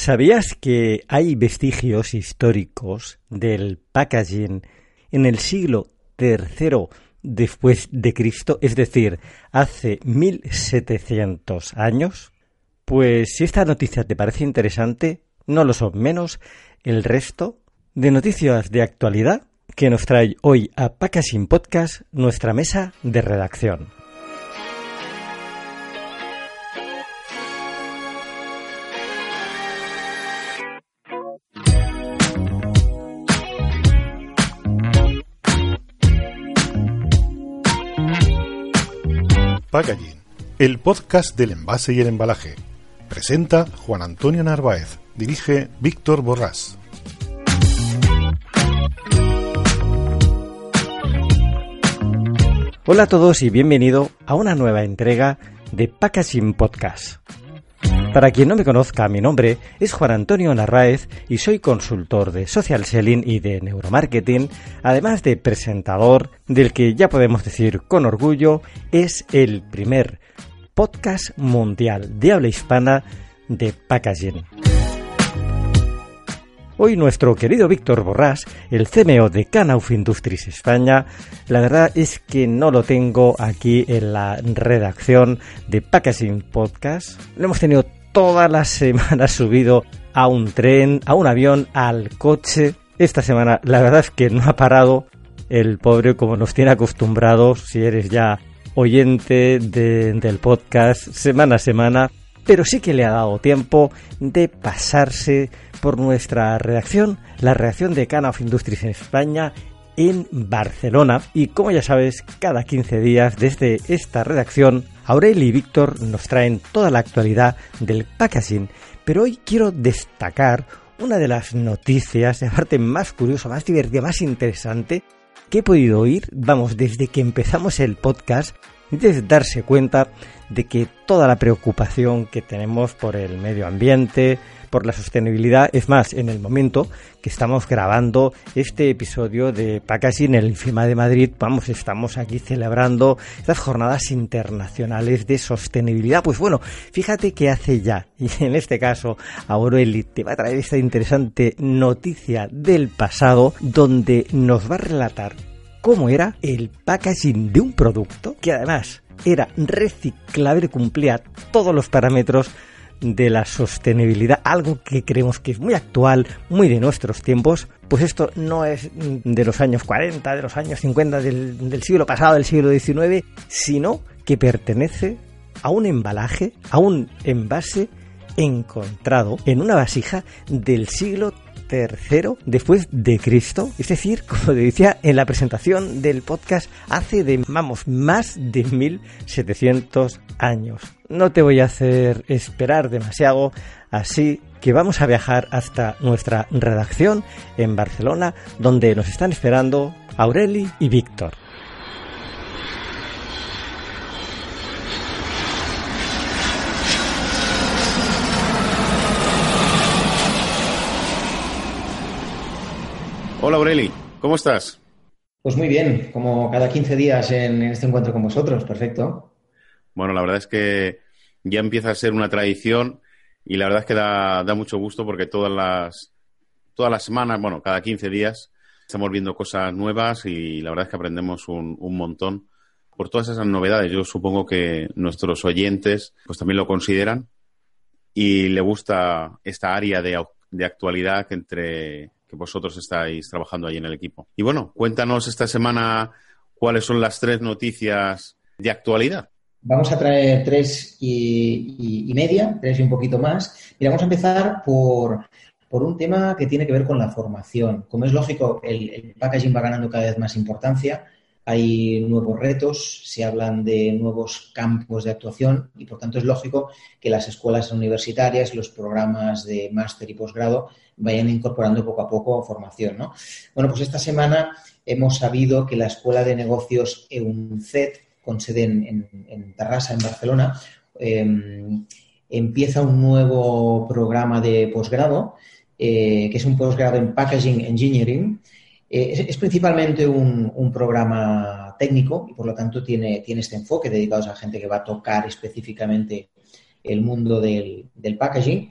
¿Sabías que hay vestigios históricos del packaging en el siglo III después de Cristo, es decir, hace 1700 años? Pues si esta noticia te parece interesante, no lo son menos el resto de noticias de actualidad que nos trae hoy a Packaging Podcast nuestra mesa de redacción. Packaging, el podcast del envase y el embalaje. Presenta Juan Antonio Narváez, dirige Víctor Borrás. Hola a todos y bienvenido a una nueva entrega de Packaging Podcast. Para quien no me conozca, mi nombre es Juan Antonio Narváez y soy consultor de social selling y de neuromarketing, además de presentador del que ya podemos decir con orgullo es el primer podcast mundial de habla hispana de packaging. Hoy nuestro querido Víctor Borrás, el CMO de Canauf Industries España, la verdad es que no lo tengo aquí en la redacción de Packaging Podcast. Lo hemos tenido toda la semana subido a un tren, a un avión, al coche. Esta semana la verdad es que no ha parado el pobre como nos tiene acostumbrados si eres ya oyente del podcast semana a semana, pero sí que le ha dado tiempo de pasarse por nuestra redacción, la redacción de Cana of Industries en España, en Barcelona. Y como ya sabes, cada 15 días desde esta redacción Aureli y Víctor nos traen toda la actualidad del packaging, pero hoy quiero destacar una de las noticias, de parte más curiosa, más divertida, más interesante que he podido oír, vamos, desde que empezamos el podcast, desde darse cuenta de que toda la preocupación que tenemos por el medio ambiente, por la sostenibilidad. Es más, en el momento que estamos grabando este episodio de Packaging en el IFEMA de Madrid, vamos, estamos aquí celebrando estas jornadas internacionales de sostenibilidad. Pues bueno, fíjate que hace ya, y en este caso, Aureli te va a traer esta interesante noticia del pasado, donde nos va a relatar cómo era el packaging de un producto que además era reciclable, cumplía todos los parámetros de la sostenibilidad, algo que creemos que es muy actual, muy de nuestros tiempos, pues esto no es de los años 40, de los años 50 del, del siglo pasado, del siglo XIX, sino que pertenece a un embalaje, a un envase encontrado en una vasija del siglo tercero después de Cristo, es decir, como decía en la presentación del podcast, hace de, vamos, más de 1700 años. No te voy a hacer esperar demasiado, así que vamos a viajar hasta nuestra redacción en Barcelona, donde nos están esperando Aureli y Víctor. Hola Aureli, ¿cómo estás? Pues muy bien, como cada 15 días en este encuentro con vosotros, perfecto. Bueno, la verdad es que ya empieza a ser una tradición y la verdad es que da, mucho gusto porque todas las, todas las semanas, bueno, cada 15 días estamos viendo cosas nuevas y la verdad es que aprendemos un, un montón por todas esas novedades. Yo supongo que nuestros oyentes pues también lo consideran y le gusta esta área de, de actualidad que entre que vosotros estáis trabajando ahí en el equipo. Y bueno, cuéntanos esta semana cuáles son las tres noticias de actualidad. Vamos a traer tres y, media, tres y un poquito más. Y vamos a empezar por, un tema que tiene que ver con la formación. Como es lógico, el packaging va ganando cada vez más importancia hay nuevos retos, se hablan de nuevos campos de actuación y por tanto es lógico que las escuelas universitarias, los programas de máster y posgrado vayan incorporando poco a poco formación. ¿no? Bueno, pues esta semana hemos sabido que la Escuela de Negocios EUNCET, con sede en, Tarrasa, en Barcelona, em, empieza un nuevo programa de posgrado, eh, que es un posgrado en Packaging Engineering, eh, es, principalmente un, programa técnico y por lo tanto tiene, tiene este enfoque dedicado a gente que va a tocar específicamente el mundo del, packaging.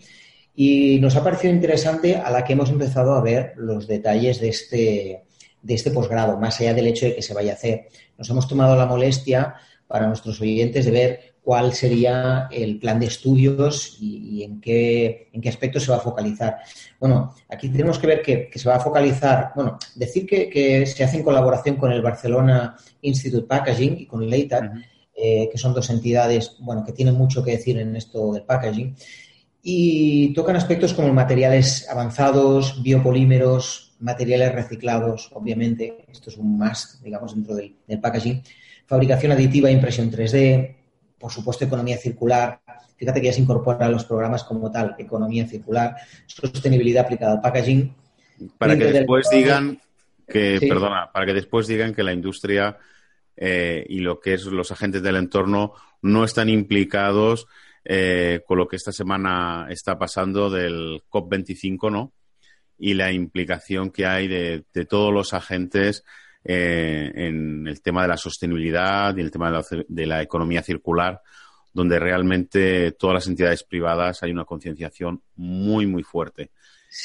Y nos ha parecido interesante a la que hemos empezado a ver los detalles de este, de este posgrado, más allá del hecho de que se vaya a hacer. Nos hemos tomado la molestia para nuestros oyentes de ver cuál sería el plan de estudios y, en, qué, en qué aspectos se va a focalizar. Bueno, aquí tenemos que ver que, se va a focalizar, bueno, decir que, se hace en colaboración con el Barcelona Institute Packaging y con Leitat, eh, que son dos entidades, bueno, que tienen mucho que decir en esto del packaging, y tocan aspectos como materiales avanzados, biopolímeros, materiales reciclados, obviamente, esto es un más, digamos, dentro del, del packaging, fabricación aditiva e impresión 3D, por supuesto, economía circular. Fíjate que ya se incorpora a los programas como tal, economía circular, sostenibilidad aplicada al packaging. Para que después digan que, perdona, para que después digan que la industria eh, y lo que es los agentes del entorno no están implicados eh, con lo que esta semana está pasando del COP25, ¿no? Y la implicación que hay de, todos los agentes eh, en el tema de la sostenibilidad y el tema de la, economía circular, donde realmente todas las entidades privadas hay una concienciación muy, muy fuerte.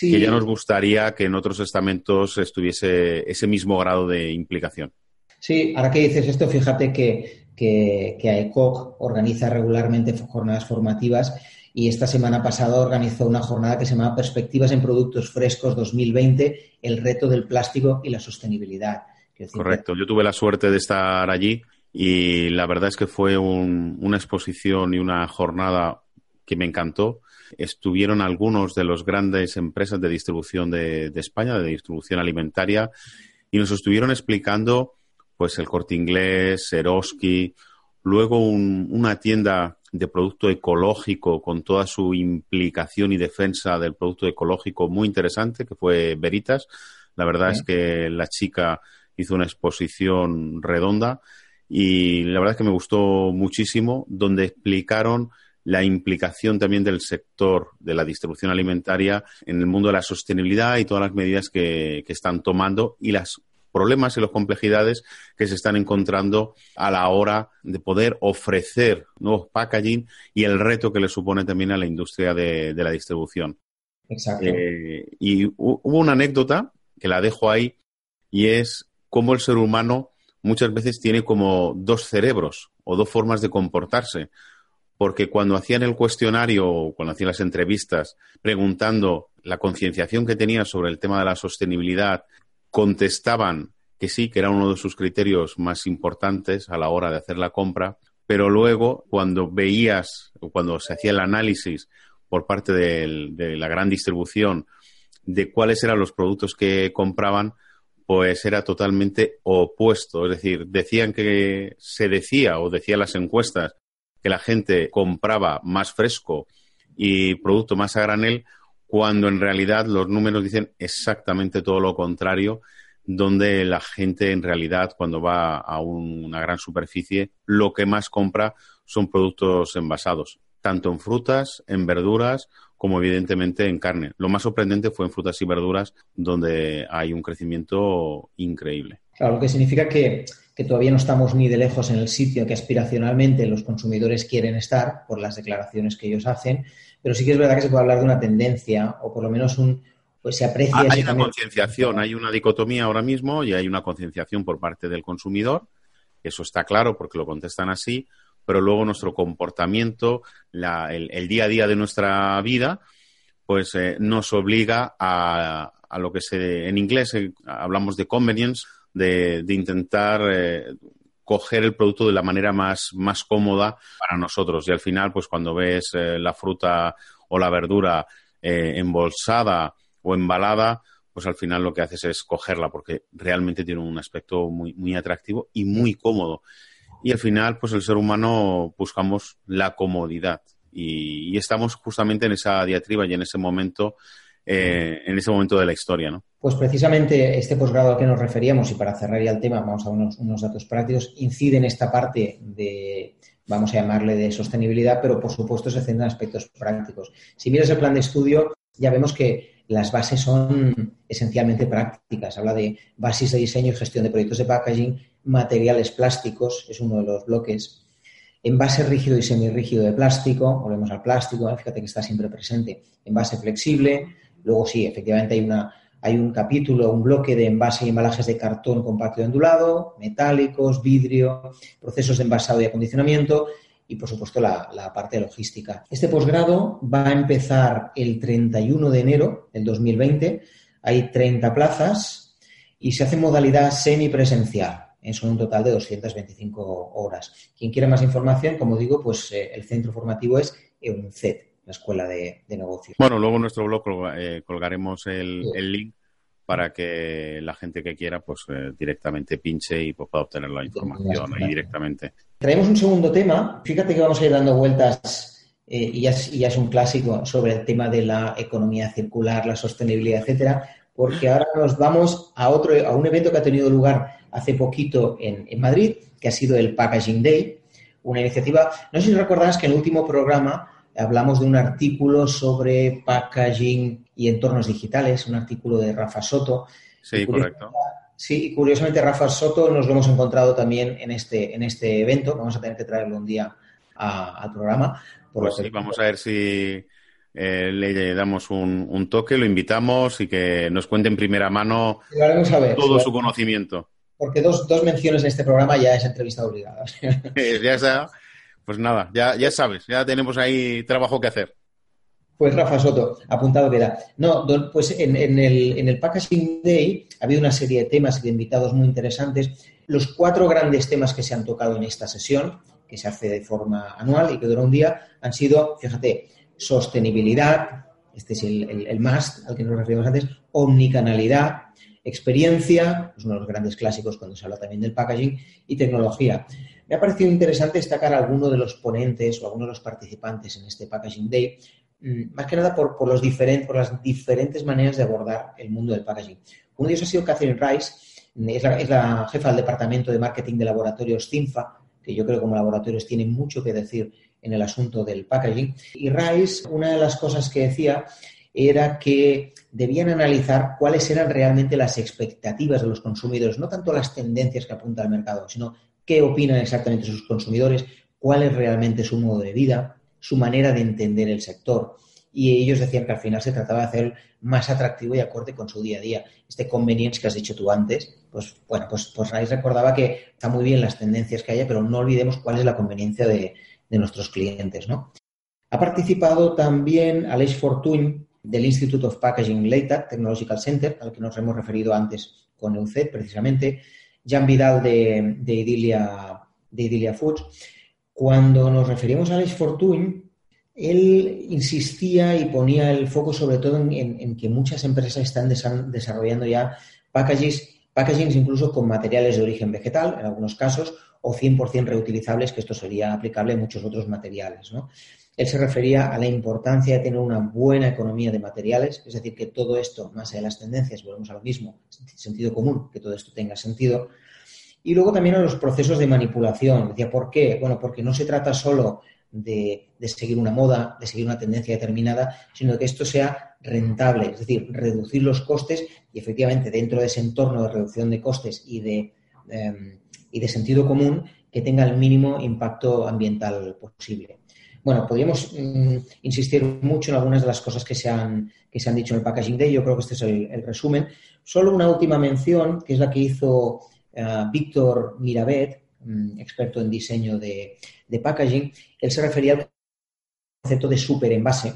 Que ya nos gustaría que en otros estamentos estuviese ese mismo grado de implicación. Sí, ahora que dices esto, fíjate que, que, que AECOC organiza regularmente jornadas formativas y esta semana pasada organizó una jornada que se llama Perspectivas en Productos Frescos 2020, el reto del plástico y la sostenibilidad. Correcto, yo tuve la suerte de estar allí y la verdad es que fue una exposición y una jornada que me encantó. Estuvieron algunos de los grandes empresas de distribución de, España, de distribución alimentaria, y nos estuvieron explicando pues el corte inglés, Eroski, luego una tienda de producto ecológico con toda su implicación y defensa del producto ecológico muy interesante, que fue Veritas. La verdad es que la chica hizo una exposición redonda y la verdad es que me gustó muchísimo, donde explicaron la implicación también del sector de la distribución alimentaria en el mundo de la sostenibilidad y todas las medidas que, están tomando y los problemas y las complejidades que se están encontrando a la hora de poder ofrecer nuevos packaging y el reto que le supone también a la industria de, la distribución. Exacto. Eh, y hubo una anécdota que la dejo ahí y es cómo el ser humano muchas veces tiene como dos cerebros o dos formas de comportarse. Porque cuando hacían el cuestionario o cuando hacían las entrevistas preguntando la concienciación que tenían sobre el tema de la sostenibilidad, contestaban que sí, que era uno de sus criterios más importantes a la hora de hacer la compra, pero luego cuando veías o cuando se hacía el análisis por parte de, la gran distribución de cuáles eran los productos que compraban, pues era totalmente opuesto. Es decir, decían que se decía o decían las encuestas que la gente compraba más fresco y producto más a granel, cuando en realidad los números dicen exactamente todo lo contrario, donde la gente en realidad cuando va a una gran superficie lo que más compra son productos envasados, tanto en frutas, en verduras como evidentemente en carne. Lo más sorprendente fue en frutas y verduras, donde hay un crecimiento increíble. Claro, lo que significa que, todavía no estamos ni de lejos en el sitio que aspiracionalmente los consumidores quieren estar por las declaraciones que ellos hacen, pero sí que es verdad que se puede hablar de una tendencia o por lo menos un, pues se aprecia. Hay una concienciación, hay una dicotomía ahora mismo y hay una concienciación por parte del consumidor. Eso está claro porque lo contestan así, pero luego nuestro comportamiento, el, día a día de nuestra vida, pues eh, nos obliga a, lo que se, en inglés eh, hablamos de convenience, de, intentar eh, coger el producto de la manera más, más cómoda para nosotros. Y al final, pues cuando ves la fruta o la verdura embolsada o embalada, pues al final lo que haces es cogerla porque realmente tiene un aspecto muy, muy atractivo y muy cómodo. Y al final, pues el ser humano buscamos la comodidad. Y, estamos justamente en esa diatriba y en ese momento, eh, en ese momento de la historia, ¿no? Pues precisamente este posgrado al que nos referíamos, y para cerrar ya el tema, vamos a unos, unos datos prácticos, incide en esta parte de, vamos a llamarle de sostenibilidad, pero por supuesto se centra en aspectos prácticos. Si miras el plan de estudio, ya vemos que las bases son esencialmente prácticas. Habla de bases de diseño y gestión de proyectos de packaging, materiales plásticos, es uno de los bloques. envase rígido y semirrígido de plástico, volvemos al plástico, ¿eh? fíjate que está siempre presente, envase flexible, luego sí, efectivamente hay, una, hay un capítulo, un bloque de envase y embalajes de cartón compacto y ondulado, metálicos, vidrio, procesos de envasado y acondicionamiento y, por supuesto, la, parte logística. Este posgrado va a empezar el 31 de enero del 2020, hay 30 plazas y se hace en modalidad semipresencial son un total de 225 horas. Quien quiera más información, como digo, pues eh, el centro formativo es EUNCET, la Escuela de, Negocios. Bueno, luego en nuestro blog eh, colgaremos el, link para que la gente que quiera pues eh, directamente pinche y pues, pueda obtener la información ahí directamente. Traemos un segundo tema. Fíjate que vamos a ir dando vueltas y, ya es, y, ya es, un clásico sobre el tema de la economía circular, la sostenibilidad, etcétera, porque ahora nos vamos a otro a un evento que ha tenido lugar hace poquito en, Madrid, que ha sido el Packaging Day, una iniciativa, no sé si recordarás que en el último programa hablamos de un artículo sobre packaging y entornos digitales, un artículo de Rafa Soto. Sí, correcto. Sí, y curiosamente Rafa Soto nos lo hemos encontrado también en este, en este evento. Vamos a tener que traerlo un día al programa. pues sí, vamos a ver si eh, le damos un, toque, lo invitamos y que nos cuente en primera mano todo su conocimiento porque dos, dos menciones en este programa ya es entrevista obligada. ya está. Pues nada, ya, ya sabes, ya tenemos ahí trabajo que hacer. Pues Rafa Soto, apuntado queda. No, pues en, el, en el Packaging Day ha habido una serie de temas y de invitados muy interesantes. Los cuatro grandes temas que se han tocado en esta sesión, que se hace de forma anual y que dura un día, han sido, fíjate, sostenibilidad, este es el, el, el más al que nos referimos antes, omnicanalidad, experiencia, es uno de los grandes clásicos cuando se habla también del packaging, y tecnología. Me ha parecido interesante destacar a alguno de los ponentes o algunos de los participantes en este Packaging Day, mm, más que nada por, los por las diferentes maneras de abordar el mundo del packaging. Uno de ellos ha sido Catherine Rice, es la, es la jefa del Departamento de Marketing de Laboratorios CINFA, que yo creo que como laboratorios tiene mucho que decir en el asunto del packaging. Y Rice, una de las cosas que decía era que debían analizar cuáles eran realmente las expectativas de los consumidores, no tanto las tendencias que apunta el mercado, sino qué opinan exactamente sus consumidores, cuál es realmente su modo de vida, su manera de entender el sector. Y ellos decían que al final se trataba de hacer más atractivo y acorde con su día a día. Este convenience que has dicho tú antes, pues bueno, pues, pues recordaba que está muy bien las tendencias que haya, pero no olvidemos cuál es la conveniencia de, nuestros clientes, ¿no? Ha participado también Aleix Fortuny, del Institute of Packaging Later Technological Center, al que nos hemos referido antes con EUCED, precisamente, Jan Vidal de, Idilia, de Foods. Cuando nos referimos a Alex Fortuny, él insistía y ponía el foco sobre todo en, que muchas empresas están desarrollando ya packagings, packagings incluso con materiales de origen vegetal, en algunos casos, o 100% reutilizables, que esto sería aplicable a muchos otros materiales. ¿no? Él se refería a la importancia de tener una buena economía de materiales, es decir, que todo esto, más allá de las tendencias, volvemos a lo mismo, sentido común, que todo esto tenga sentido. Y luego también a los procesos de manipulación. Decía, ¿por qué? Bueno, porque no se trata solo de, seguir una moda, de seguir una tendencia determinada, sino que esto sea rentable, es decir, reducir los costes y efectivamente dentro de ese entorno de reducción de costes y de, em, y de sentido común que tenga el mínimo impacto ambiental posible. Bueno, podríamos mm, insistir mucho en algunas de las cosas que se, han, que se han dicho en el Packaging Day. Yo creo que este es el, resumen. Solo una última mención, que es la que hizo eh, Víctor Mirabet, mm, experto en diseño de, packaging. Él se refería al concepto de superenvase.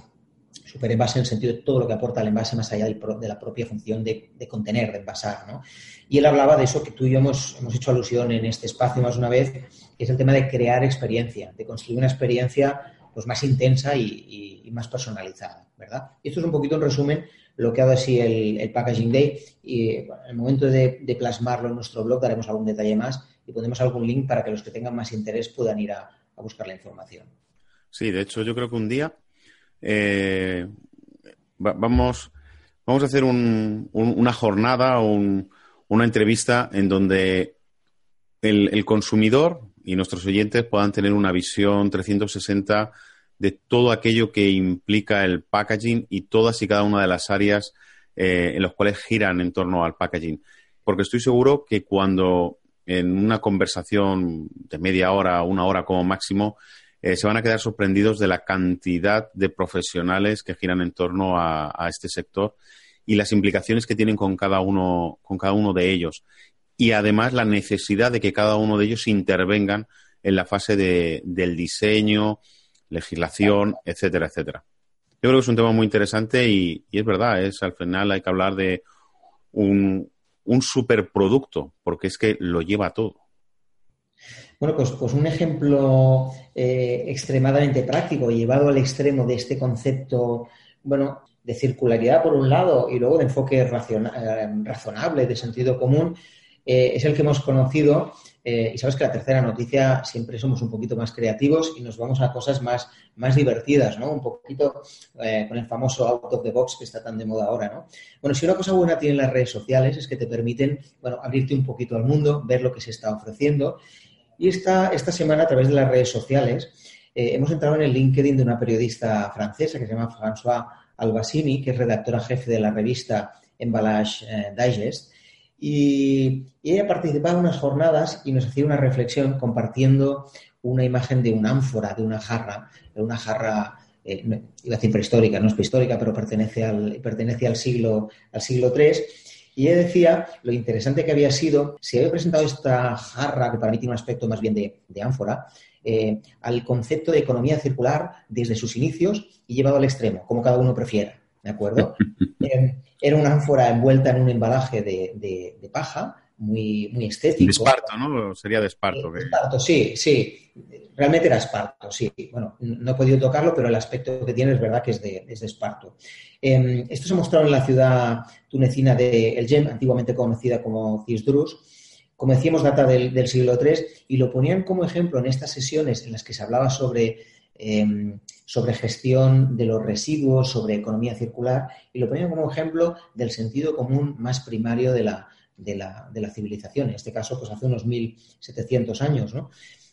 Superenvase en el sentido de todo lo que aporta el envase más allá de la propia función de, contener, de envasar. ¿no? Y él hablaba de eso que tú y yo hemos, hemos hecho alusión en este espacio más una vez, que es el tema de crear experiencia, de construir una experiencia pues más intensa y, más personalizada, ¿verdad? Y esto es un poquito en resumen lo que ha dado así el, Packaging Day y en el momento de, plasmarlo en nuestro blog daremos algún detalle más y pondremos algún link para que los que tengan más interés puedan ir a, buscar la información. Sí, de hecho yo creo que un día eh, vamos, vamos a hacer una jornada o una entrevista en donde el, consumidor y nuestros oyentes puedan tener una visión 360 de todo aquello que implica el packaging y todas y cada una de las áreas eh, en las cuales giran en torno al packaging. Porque estoy seguro que cuando en una conversación de media hora, una hora como máximo, eh, se van a quedar sorprendidos de la cantidad de profesionales que giran en torno a, este sector y las implicaciones que tienen con cada uno, con cada uno de ellos. Y además la necesidad de que cada uno de ellos intervengan en la fase de, del diseño, legislación, etcétera, etcétera. Yo creo que es un tema muy interesante y, es verdad, es al final hay que hablar de un, un superproducto, porque es que lo lleva todo. Bueno, pues, pues un ejemplo eh, extremadamente práctico, llevado al extremo de este concepto, bueno, de circularidad por un lado y luego de enfoque eh, razonable, de sentido común, eh, es el que hemos conocido. y sabes que la tercera noticia siempre somos un poquito más creativos y nos vamos a cosas más, más divertidas, ¿no? Un poquito con el famoso out of the box que está tan de moda ahora, ¿no? Bueno, si una cosa buena tienen las redes sociales es que te permiten, bueno, abrirte un poquito al mundo, ver lo que se está ofreciendo y esta, esta semana, a través de las redes sociales, eh, hemos entrado en el LinkedIn de una periodista francesa que se llama François Albasini, que es redactora jefe de la revista Emballage eh, Digest. Y, ella participaba en unas jornadas y nos hacía una reflexión compartiendo una imagen de una ánfora, de una jarra, de una jarra, eh, iba a decir prehistórica, no es prehistórica, pero pertenece al, pertenece al siglo, al siglo III y ella decía lo interesante que había sido, si había presentado esta jarra, que para mí tiene un aspecto más bien de, ánfora, eh, al concepto de economía circular desde sus inicios y llevado al extremo, como cada uno prefiera. ¿De acuerdo? Eh, era una ánfora envuelta en un embalaje de, paja, muy, muy estético. De esparto, ¿no? Sería de esparto. De esparto, sí, sí. Realmente era esparto, sí. Bueno, no he podido tocarlo, pero el aspecto que tiene es verdad que es de, es de esparto. Em, esto se mostrado en la ciudad tunecina de El Jem, antiguamente conocida como Cisdrus. Como decíamos, data del, siglo III y lo ponían como ejemplo en estas sesiones en las que se hablaba sobre, em, sobre gestión de los residuos, sobre economía circular y lo ponían como ejemplo del sentido común más primario de la, de la, de la civilización. En este caso, pues hace unos 1700 años, ¿no?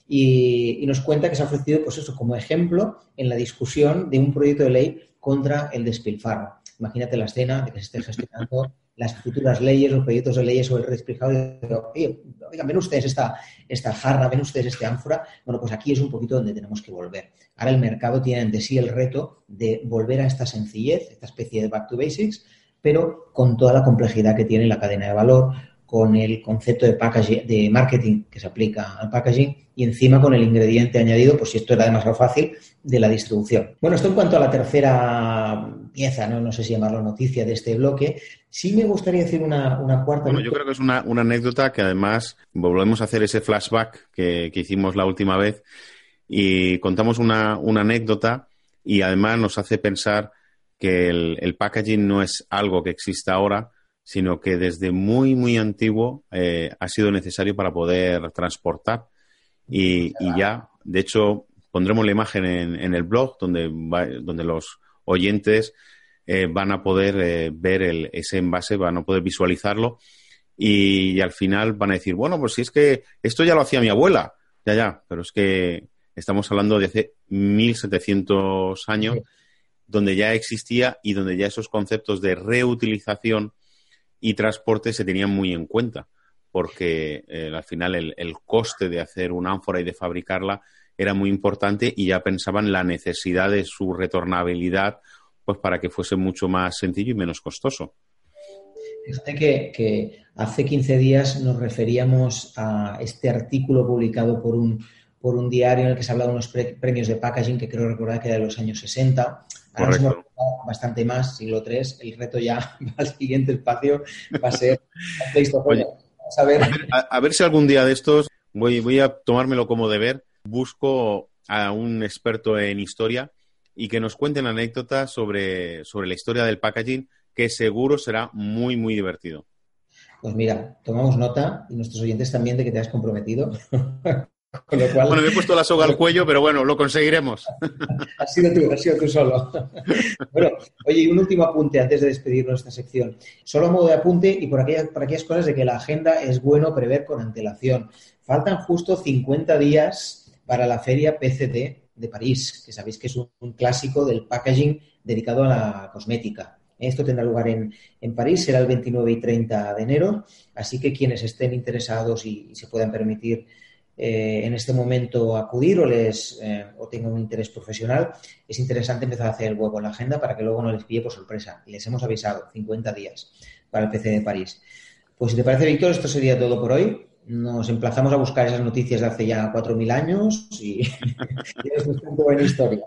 Y, nos cuenta que se ha ofrecido, pues eso, como ejemplo en la discusión de un proyecto de ley contra el despilfarro. Imagínate la escena de que se esté gestionando las futuras leyes, los proyectos de leyes sobre el despilfarro. Y oigan, ven ustedes esta, esta jarra, ven ustedes este ánfora. Bueno, pues aquí es un poquito donde tenemos que volver. Ahora el mercado tiene ante sí el reto de volver a esta sencillez, esta especie de back to basics, pero con toda la complejidad que tiene la cadena de valor, con el concepto de, packaging, de marketing que se aplica al packaging y encima con el ingrediente añadido, pues si esto era demasiado fácil, de la distribución. Bueno, esto en cuanto a la tercera pieza, no, no sé si llamarlo noticia de este bloque, sí me gustaría decir una, cuarta. Bueno, yo creo que es una, anécdota que además volvemos a hacer ese flashback que, hicimos la última vez y contamos una, anécdota y además nos hace pensar que el packaging no es algo que exista ahora, sino que desde muy, muy antiguo eh, ha sido necesario para poder transportar. Y, ya, de hecho, pondremos la imagen en, el blog donde, donde los oyentes eh, van a poder eh, ver el, ese envase, van a poder visualizarlo. Y, al final van a decir, bueno, pues si es que esto ya lo hacía mi abuela, ya, ya, pero es que estamos hablando de hace 1700 años, donde ya existía y donde ya esos conceptos de reutilización y transporte se tenían muy en cuenta, porque eh, al final el, coste de hacer una ánfora y de fabricarla era muy importante y ya pensaban la necesidad de su retornabilidad pues para que fuese mucho más sencillo y menos costoso. Fíjate que, hace 15 días nos referíamos a este artículo publicado por un, por un diario en el que se hablaba de unos premios de packaging que creo recordar que era de los años 60 Ahora bastante más, siglo III, el reto ya al siguiente espacio va a ser a, ver. A, ver, si algún día de estos voy, voy a tomármelo como deber, busco a un experto en historia y que nos cuenten anécdotas sobre, sobre la historia del packaging, que seguro será muy, muy divertido. Pues mira, tomamos nota y nuestros oyentes también de que te has comprometido. bueno, me he puesto la soga al cuello, pero bueno, lo conseguiremos. has sido tú, has sido tú solo. bueno, oye, y un último apunte antes de despedirnos de esta sección. Solo a modo de apunte y por aquellas, por aquellas cosas de que la agenda es bueno prever con antelación. Faltan justo 50 días para la feria PCT de París, que sabéis que es un, clásico del packaging dedicado a la cosmética. Esto tendrá lugar en, París, será el 29 y 30 de enero, así que quienes estén interesados y, se puedan permitir eh, en este momento acudir o les eh, o tengan un interés profesional, es interesante empezar a hacer el huevo en la agenda para que luego no les pille por sorpresa. Les hemos avisado 50 días para el PC de París. Pues si te parece, Víctor, esto sería todo por hoy. Nos emplazamos a buscar esas noticias de hace ya 4.000 años y, es un buena historia.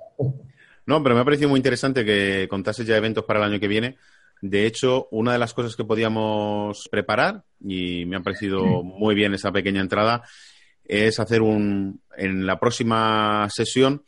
No, pero me ha parecido muy interesante que contases ya eventos para el año que viene. De hecho, una de las cosas que podíamos preparar, y me ha parecido muy bien esa pequeña entrada, es hacer un, en la próxima sesión,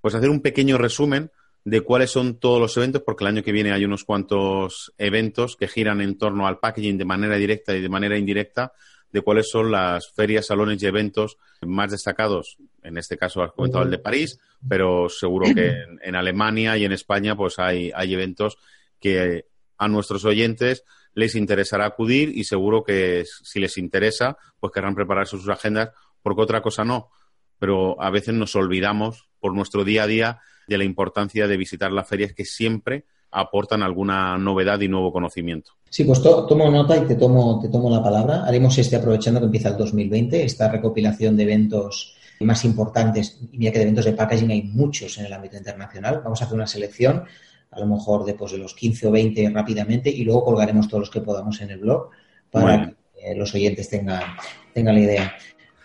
pues hacer un pequeño resumen de cuáles son todos los eventos, porque el año que viene hay unos cuantos eventos que giran en torno al packaging de manera directa y de manera indirecta, de cuáles son las ferias, salones y eventos más destacados. En este caso has comentado el de París, pero seguro que en, Alemania y en España pues hay, hay eventos que a nuestros oyentes les interesará acudir y seguro que si les interesa pues querrán prepararse sus agendas porque otra cosa no. Pero a veces nos olvidamos por nuestro día a día de la importancia de visitar las ferias que siempre aportan alguna novedad y nuevo conocimiento. Sí, pues tomo nota y te tomo, te tomo la palabra. Haremos este aprovechando que empieza el 2020, esta recopilación de eventos más importantes. Y mira que de eventos de packaging hay muchos en el ámbito internacional. Vamos a hacer una selección, a lo mejor después de los 15 o 20 rápidamente, y luego colgaremos todos los que podamos en el blog para que los oyentes tengan, tengan la idea.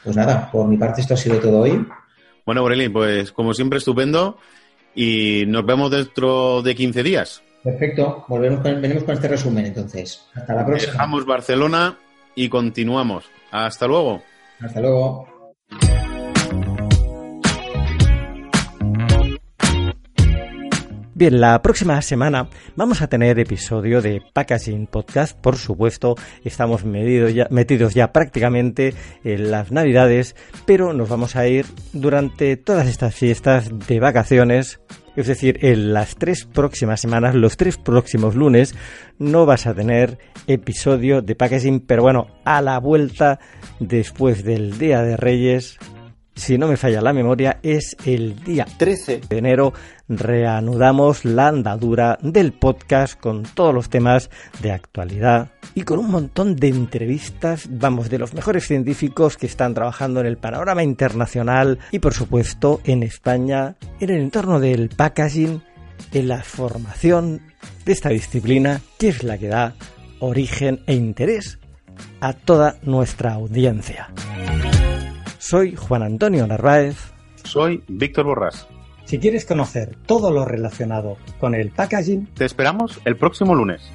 Pues nada, por mi parte esto ha sido todo hoy. Bueno, Aurelín, pues como siempre, estupendo y nos vemos dentro de 15 días. Perfecto, volvemos con, venimos con este resumen entonces. Hasta la próxima. Dejamos Barcelona y continuamos. Hasta luego. Hasta luego. Bien, la próxima semana vamos a tener episodio de Packaging Podcast. Por supuesto, estamos metidos ya prácticamente en las Navidades, pero nos vamos a ir durante todas estas fiestas de vacaciones. Es decir, en las tres próximas semanas, los tres próximos lunes, no vas a tener episodio de packaging, pero bueno, a la vuelta después del Día de Reyes si no me falla la memoria, es el día 13 de enero. Reanudamos la andadura del podcast con todos los temas de actualidad y con un montón de entrevistas, vamos, de los mejores científicos que están trabajando en el panorama internacional y por supuesto en España, en el entorno del packaging, en la formación de esta disciplina, que es la que da origen e interés a toda nuestra audiencia. Soy Juan Antonio Narváez. Soy Víctor Borrás. Si quieres conocer todo lo relacionado con el packaging, te esperamos el próximo lunes.